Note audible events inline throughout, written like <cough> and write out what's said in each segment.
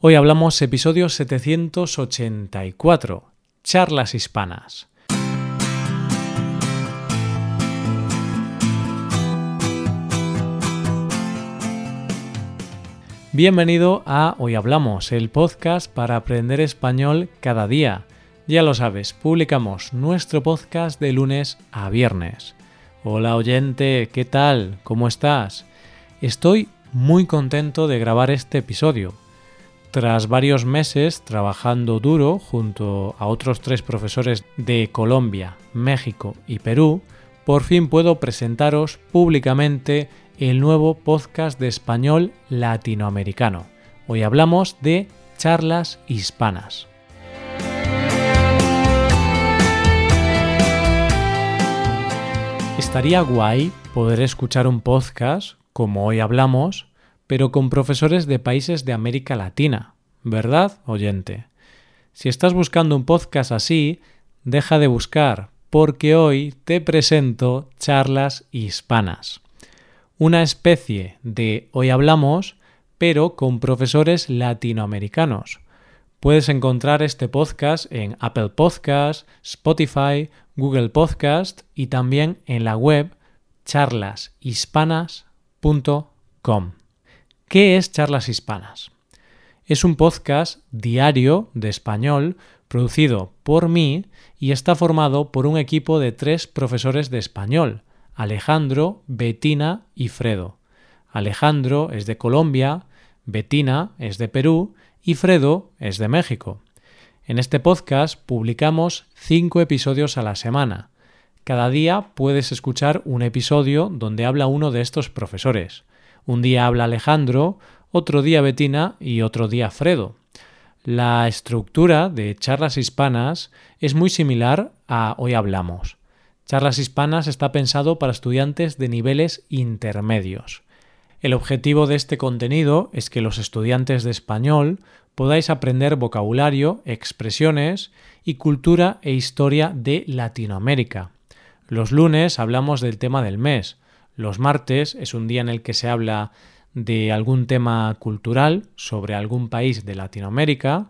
Hoy hablamos episodio 784, charlas hispanas. Bienvenido a Hoy Hablamos, el podcast para aprender español cada día. Ya lo sabes, publicamos nuestro podcast de lunes a viernes. Hola oyente, ¿qué tal? ¿Cómo estás? Estoy muy contento de grabar este episodio. Tras varios meses trabajando duro junto a otros tres profesores de Colombia, México y Perú, por fin puedo presentaros públicamente el nuevo podcast de español latinoamericano. Hoy hablamos de charlas hispanas. Estaría guay poder escuchar un podcast, como hoy hablamos, pero con profesores de países de América Latina, ¿verdad, oyente? Si estás buscando un podcast así, deja de buscar, porque hoy te presento charlas hispanas. Una especie de hoy hablamos, pero con profesores latinoamericanos. Puedes encontrar este podcast en Apple Podcast, Spotify, Google Podcast y también en la web charlashispanas.com. ¿Qué es Charlas Hispanas? Es un podcast diario de español producido por mí y está formado por un equipo de tres profesores de español, Alejandro, Betina y Fredo. Alejandro es de Colombia, Betina es de Perú y Fredo es de México. En este podcast publicamos cinco episodios a la semana. Cada día puedes escuchar un episodio donde habla uno de estos profesores. Un día habla Alejandro, otro día Betina y otro día Fredo. La estructura de charlas hispanas es muy similar a Hoy Hablamos. Charlas hispanas está pensado para estudiantes de niveles intermedios. El objetivo de este contenido es que los estudiantes de español podáis aprender vocabulario, expresiones y cultura e historia de Latinoamérica. Los lunes hablamos del tema del mes. Los martes es un día en el que se habla de algún tema cultural sobre algún país de Latinoamérica.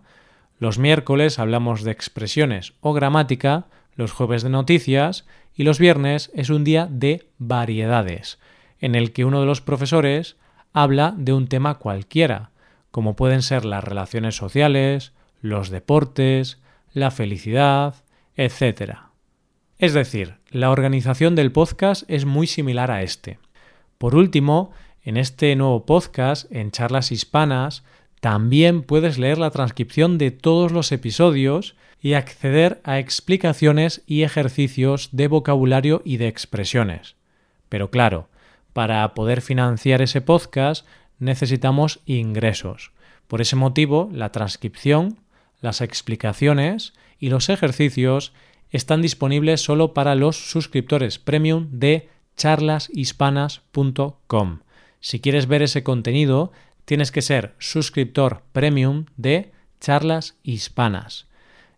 Los miércoles hablamos de expresiones o gramática, los jueves de noticias y los viernes es un día de variedades, en el que uno de los profesores habla de un tema cualquiera, como pueden ser las relaciones sociales, los deportes, la felicidad, etc. Es decir, la organización del podcast es muy similar a este. Por último, en este nuevo podcast, en charlas hispanas, también puedes leer la transcripción de todos los episodios y acceder a explicaciones y ejercicios de vocabulario y de expresiones. Pero claro, para poder financiar ese podcast necesitamos ingresos. Por ese motivo, la transcripción, las explicaciones y los ejercicios están disponibles solo para los suscriptores premium de charlashispanas.com. Si quieres ver ese contenido, tienes que ser suscriptor premium de Charlas Hispanas.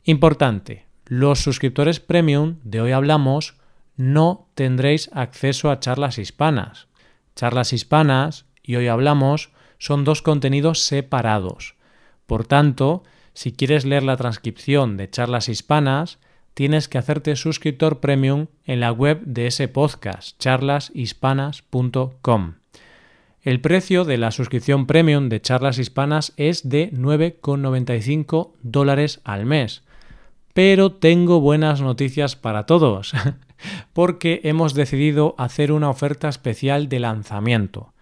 Importante, los suscriptores premium de hoy hablamos no tendréis acceso a charlas hispanas. Charlas hispanas y hoy hablamos son dos contenidos separados. Por tanto, si quieres leer la transcripción de charlas hispanas, tienes que hacerte suscriptor premium en la web de ese podcast, charlashispanas.com. El precio de la suscripción premium de charlas hispanas es de 9,95 dólares al mes. Pero tengo buenas noticias para todos, <laughs> porque hemos decidido hacer una oferta especial de lanzamiento.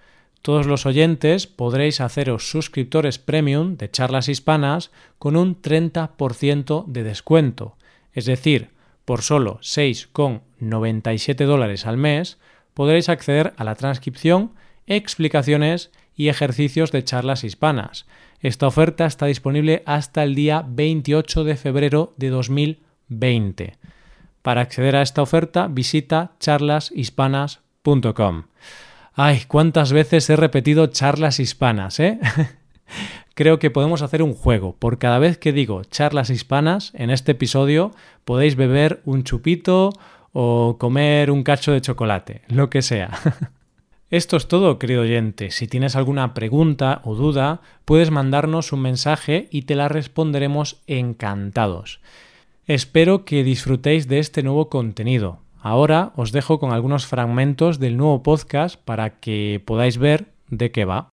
Todos los oyentes podréis haceros suscriptores premium de charlas hispanas con un 30% de descuento. Es decir, por solo 6,97 dólares al mes podréis acceder a la transcripción, explicaciones y ejercicios de charlas hispanas. Esta oferta está disponible hasta el día 28 de febrero de 2020. Para acceder a esta oferta visita charlashispanas.com. Ay, cuántas veces he repetido charlas hispanas, ¿eh? <laughs> Creo que podemos hacer un juego. Por cada vez que digo charlas hispanas en este episodio, podéis beber un chupito o comer un cacho de chocolate, lo que sea. <laughs> Esto es todo, querido oyente. Si tienes alguna pregunta o duda, puedes mandarnos un mensaje y te la responderemos encantados. Espero que disfrutéis de este nuevo contenido. Ahora os dejo con algunos fragmentos del nuevo podcast para que podáis ver de qué va.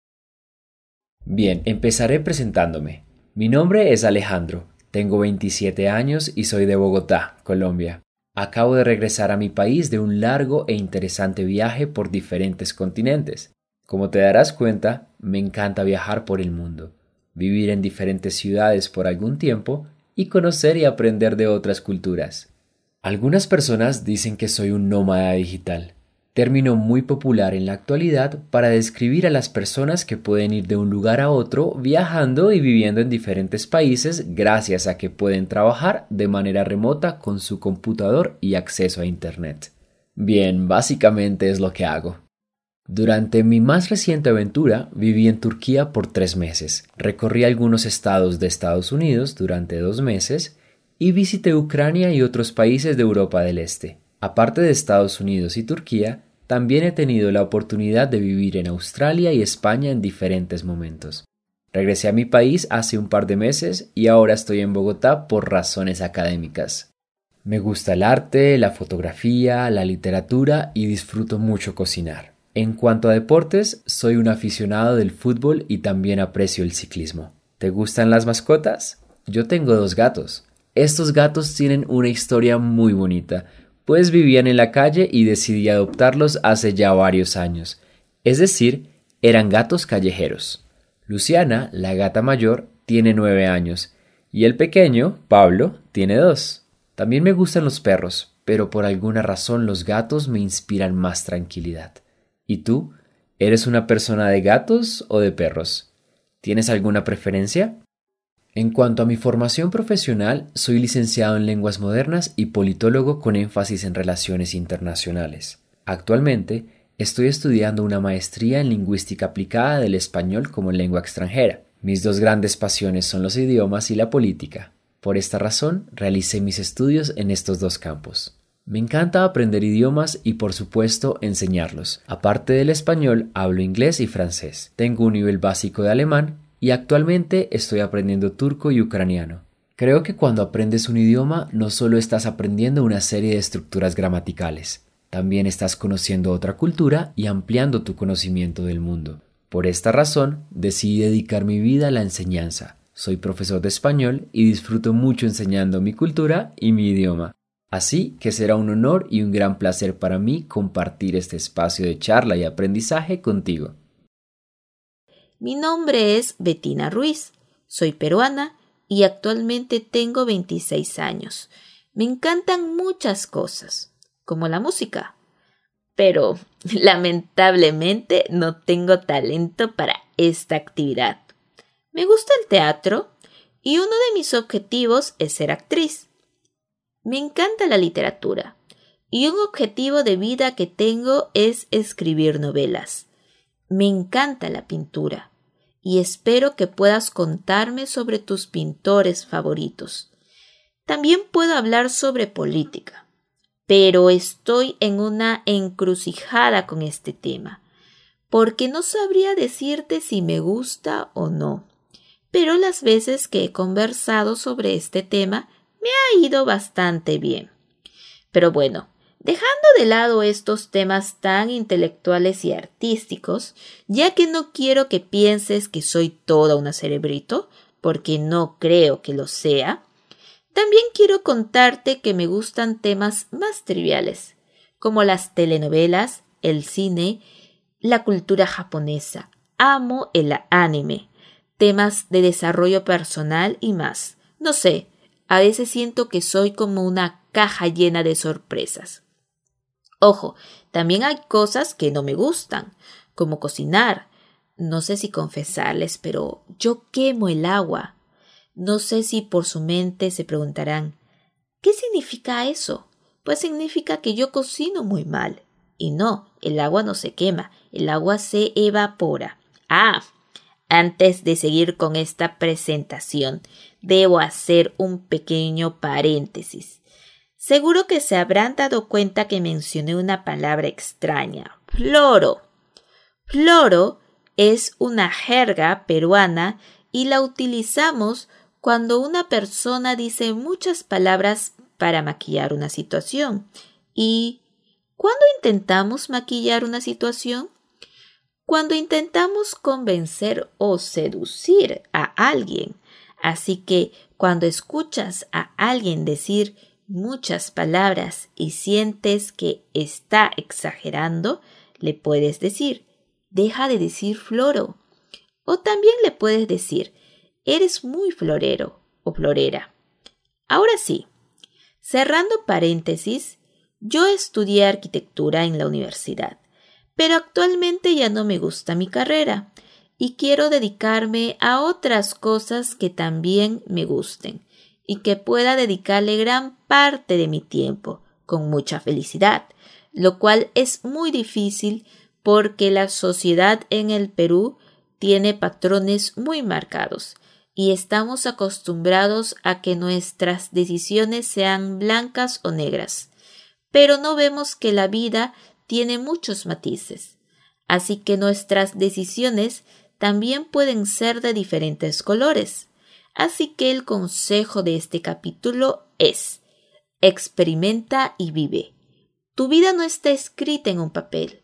Bien, empezaré presentándome. Mi nombre es Alejandro, tengo 27 años y soy de Bogotá, Colombia. Acabo de regresar a mi país de un largo e interesante viaje por diferentes continentes. Como te darás cuenta, me encanta viajar por el mundo, vivir en diferentes ciudades por algún tiempo y conocer y aprender de otras culturas. Algunas personas dicen que soy un nómada digital, término muy popular en la actualidad para describir a las personas que pueden ir de un lugar a otro viajando y viviendo en diferentes países gracias a que pueden trabajar de manera remota con su computador y acceso a Internet. Bien, básicamente es lo que hago. Durante mi más reciente aventura viví en Turquía por tres meses, recorrí algunos estados de Estados Unidos durante dos meses y visité Ucrania y otros países de Europa del Este. Aparte de Estados Unidos y Turquía, también he tenido la oportunidad de vivir en Australia y España en diferentes momentos. Regresé a mi país hace un par de meses y ahora estoy en Bogotá por razones académicas. Me gusta el arte, la fotografía, la literatura y disfruto mucho cocinar. En cuanto a deportes, soy un aficionado del fútbol y también aprecio el ciclismo. ¿Te gustan las mascotas? Yo tengo dos gatos. Estos gatos tienen una historia muy bonita, pues vivían en la calle y decidí adoptarlos hace ya varios años. Es decir, eran gatos callejeros. Luciana, la gata mayor, tiene nueve años, y el pequeño, Pablo, tiene dos. También me gustan los perros, pero por alguna razón los gatos me inspiran más tranquilidad. ¿Y tú? ¿Eres una persona de gatos o de perros? ¿Tienes alguna preferencia? En cuanto a mi formación profesional, soy licenciado en lenguas modernas y politólogo con énfasis en relaciones internacionales. Actualmente, estoy estudiando una maestría en lingüística aplicada del español como lengua extranjera. Mis dos grandes pasiones son los idiomas y la política. Por esta razón, realicé mis estudios en estos dos campos. Me encanta aprender idiomas y por supuesto enseñarlos. Aparte del español, hablo inglés y francés. Tengo un nivel básico de alemán y actualmente estoy aprendiendo turco y ucraniano. Creo que cuando aprendes un idioma no solo estás aprendiendo una serie de estructuras gramaticales, también estás conociendo otra cultura y ampliando tu conocimiento del mundo. Por esta razón, decidí dedicar mi vida a la enseñanza. Soy profesor de español y disfruto mucho enseñando mi cultura y mi idioma. Así que será un honor y un gran placer para mí compartir este espacio de charla y aprendizaje contigo. Mi nombre es Betina Ruiz, soy peruana y actualmente tengo 26 años. Me encantan muchas cosas, como la música, pero <laughs> lamentablemente no tengo talento para esta actividad. Me gusta el teatro y uno de mis objetivos es ser actriz. Me encanta la literatura y un objetivo de vida que tengo es escribir novelas. Me encanta la pintura y espero que puedas contarme sobre tus pintores favoritos. También puedo hablar sobre política, pero estoy en una encrucijada con este tema, porque no sabría decirte si me gusta o no. Pero las veces que he conversado sobre este tema me ha ido bastante bien. Pero bueno, Dejando de lado estos temas tan intelectuales y artísticos, ya que no quiero que pienses que soy toda una cerebrito, porque no creo que lo sea, también quiero contarte que me gustan temas más triviales, como las telenovelas, el cine, la cultura japonesa. Amo el anime, temas de desarrollo personal y más. No sé, a veces siento que soy como una caja llena de sorpresas. Ojo, también hay cosas que no me gustan, como cocinar. No sé si confesarles, pero yo quemo el agua. No sé si por su mente se preguntarán ¿qué significa eso? Pues significa que yo cocino muy mal. Y no, el agua no se quema, el agua se evapora. Ah, antes de seguir con esta presentación, debo hacer un pequeño paréntesis. Seguro que se habrán dado cuenta que mencioné una palabra extraña, floro. Floro es una jerga peruana y la utilizamos cuando una persona dice muchas palabras para maquillar una situación. ¿Y cuándo intentamos maquillar una situación? Cuando intentamos convencer o seducir a alguien. Así que cuando escuchas a alguien decir muchas palabras y sientes que está exagerando, le puedes decir, deja de decir floro. O también le puedes decir, eres muy florero o florera. Ahora sí, cerrando paréntesis, yo estudié arquitectura en la universidad, pero actualmente ya no me gusta mi carrera y quiero dedicarme a otras cosas que también me gusten y que pueda dedicarle gran parte de mi tiempo con mucha felicidad, lo cual es muy difícil porque la sociedad en el Perú tiene patrones muy marcados y estamos acostumbrados a que nuestras decisiones sean blancas o negras, pero no vemos que la vida tiene muchos matices, así que nuestras decisiones también pueden ser de diferentes colores. Así que el consejo de este capítulo es experimenta y vive. Tu vida no está escrita en un papel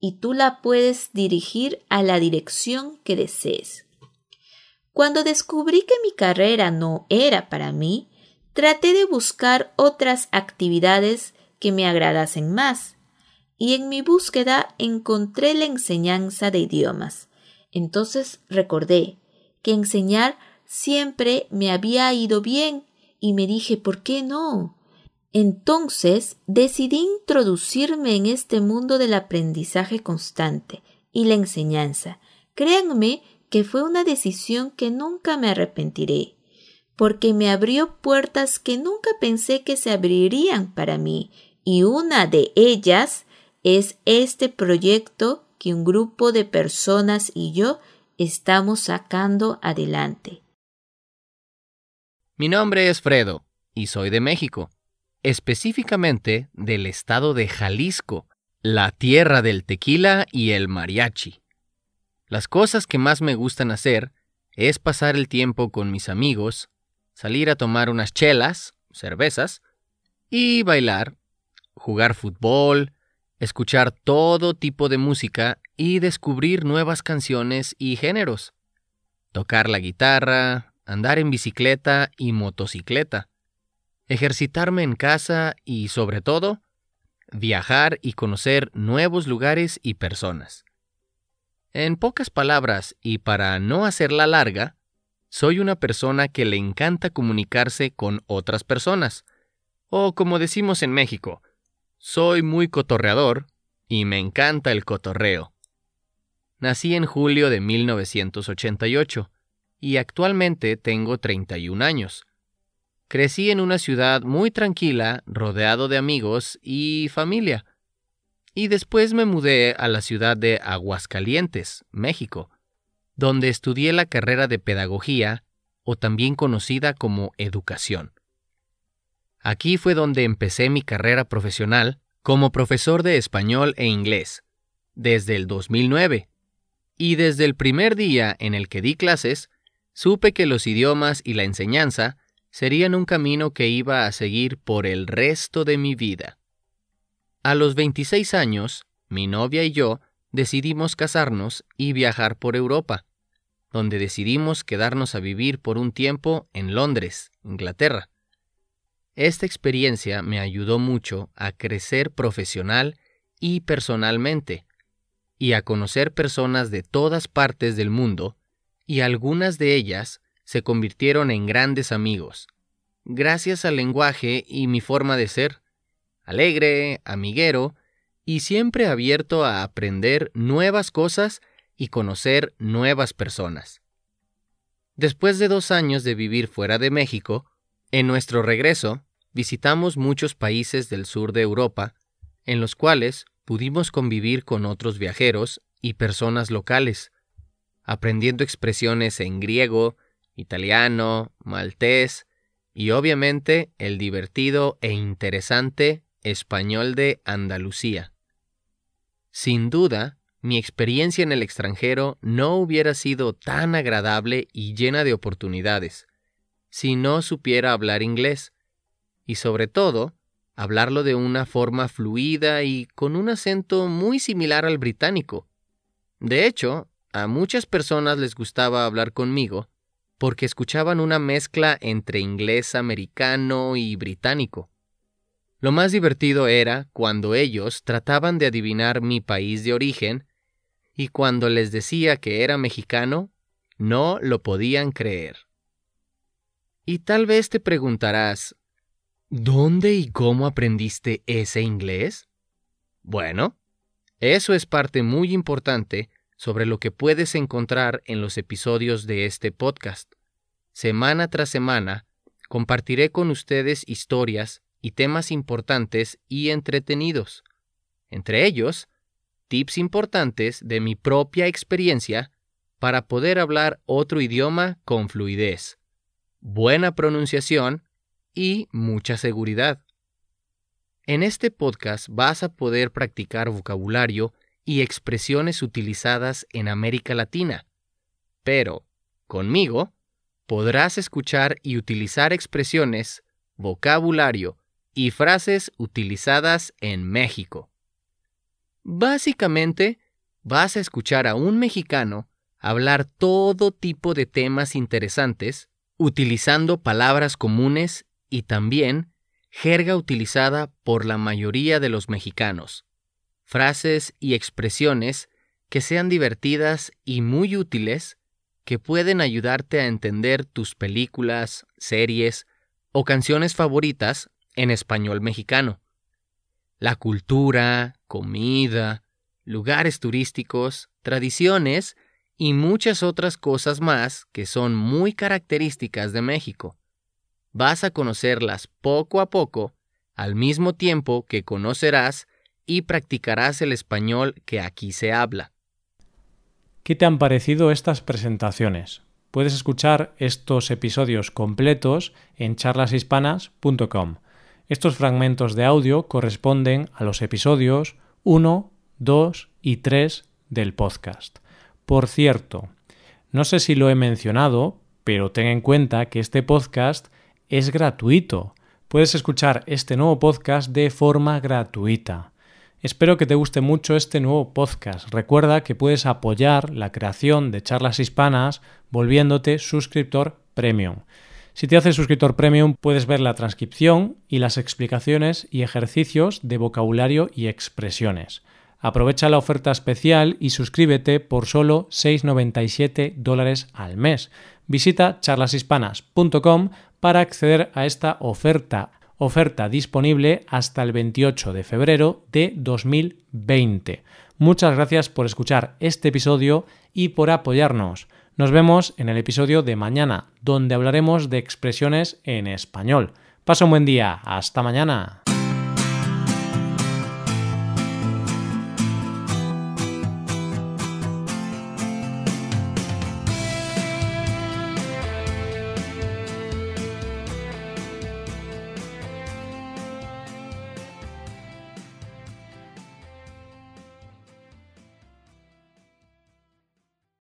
y tú la puedes dirigir a la dirección que desees. Cuando descubrí que mi carrera no era para mí, traté de buscar otras actividades que me agradasen más, y en mi búsqueda encontré la enseñanza de idiomas. Entonces recordé que enseñar siempre me había ido bien y me dije, ¿por qué no? Entonces decidí introducirme en este mundo del aprendizaje constante y la enseñanza. Créanme que fue una decisión que nunca me arrepentiré, porque me abrió puertas que nunca pensé que se abrirían para mí, y una de ellas es este proyecto que un grupo de personas y yo estamos sacando adelante. Mi nombre es Fredo y soy de México, específicamente del estado de Jalisco, la tierra del tequila y el mariachi. Las cosas que más me gustan hacer es pasar el tiempo con mis amigos, salir a tomar unas chelas, cervezas, y bailar, jugar fútbol, escuchar todo tipo de música y descubrir nuevas canciones y géneros, tocar la guitarra, andar en bicicleta y motocicleta, ejercitarme en casa y, sobre todo, viajar y conocer nuevos lugares y personas. En pocas palabras, y para no hacerla larga, soy una persona que le encanta comunicarse con otras personas, o como decimos en México, soy muy cotorreador y me encanta el cotorreo. Nací en julio de 1988 y actualmente tengo 31 años. Crecí en una ciudad muy tranquila, rodeado de amigos y familia. Y después me mudé a la ciudad de Aguascalientes, México, donde estudié la carrera de pedagogía, o también conocida como educación. Aquí fue donde empecé mi carrera profesional como profesor de español e inglés, desde el 2009. Y desde el primer día en el que di clases, supe que los idiomas y la enseñanza serían un camino que iba a seguir por el resto de mi vida. A los 26 años, mi novia y yo decidimos casarnos y viajar por Europa, donde decidimos quedarnos a vivir por un tiempo en Londres, Inglaterra. Esta experiencia me ayudó mucho a crecer profesional y personalmente, y a conocer personas de todas partes del mundo, y algunas de ellas se convirtieron en grandes amigos, gracias al lenguaje y mi forma de ser, alegre, amiguero, y siempre abierto a aprender nuevas cosas y conocer nuevas personas. Después de dos años de vivir fuera de México, en nuestro regreso, visitamos muchos países del sur de Europa, en los cuales pudimos convivir con otros viajeros y personas locales, aprendiendo expresiones en griego, italiano, maltés y obviamente el divertido e interesante español de Andalucía. Sin duda, mi experiencia en el extranjero no hubiera sido tan agradable y llena de oportunidades si no supiera hablar inglés, y sobre todo, hablarlo de una forma fluida y con un acento muy similar al británico. De hecho, a muchas personas les gustaba hablar conmigo porque escuchaban una mezcla entre inglés americano y británico. Lo más divertido era cuando ellos trataban de adivinar mi país de origen y cuando les decía que era mexicano, no lo podían creer. Y tal vez te preguntarás, ¿dónde y cómo aprendiste ese inglés? Bueno, eso es parte muy importante sobre lo que puedes encontrar en los episodios de este podcast. Semana tras semana, compartiré con ustedes historias y temas importantes y entretenidos. Entre ellos, tips importantes de mi propia experiencia para poder hablar otro idioma con fluidez, buena pronunciación y mucha seguridad. En este podcast vas a poder practicar vocabulario y expresiones utilizadas en América Latina, pero conmigo podrás escuchar y utilizar expresiones, vocabulario y frases utilizadas en México. Básicamente, vas a escuchar a un mexicano hablar todo tipo de temas interesantes, utilizando palabras comunes y también jerga utilizada por la mayoría de los mexicanos, frases y expresiones que sean divertidas y muy útiles que pueden ayudarte a entender tus películas, series o canciones favoritas en español mexicano. La cultura, comida, lugares turísticos, tradiciones y muchas otras cosas más que son muy características de México. Vas a conocerlas poco a poco, al mismo tiempo que conocerás y practicarás el español que aquí se habla. ¿Qué te han parecido estas presentaciones? Puedes escuchar estos episodios completos en charlashispanas.com. Estos fragmentos de audio corresponden a los episodios 1, 2 y 3 del podcast. Por cierto, no sé si lo he mencionado, pero ten en cuenta que este podcast es gratuito. Puedes escuchar este nuevo podcast de forma gratuita. Espero que te guste mucho este nuevo podcast. Recuerda que puedes apoyar la creación de charlas hispanas volviéndote suscriptor premium. Si te haces suscriptor premium puedes ver la transcripción y las explicaciones y ejercicios de vocabulario y expresiones. Aprovecha la oferta especial y suscríbete por solo 6,97 dólares al mes. Visita charlashispanas.com para acceder a esta oferta, oferta disponible hasta el 28 de febrero de 2020. Muchas gracias por escuchar este episodio y por apoyarnos. Nos vemos en el episodio de mañana, donde hablaremos de expresiones en español. Pasa un buen día. Hasta mañana.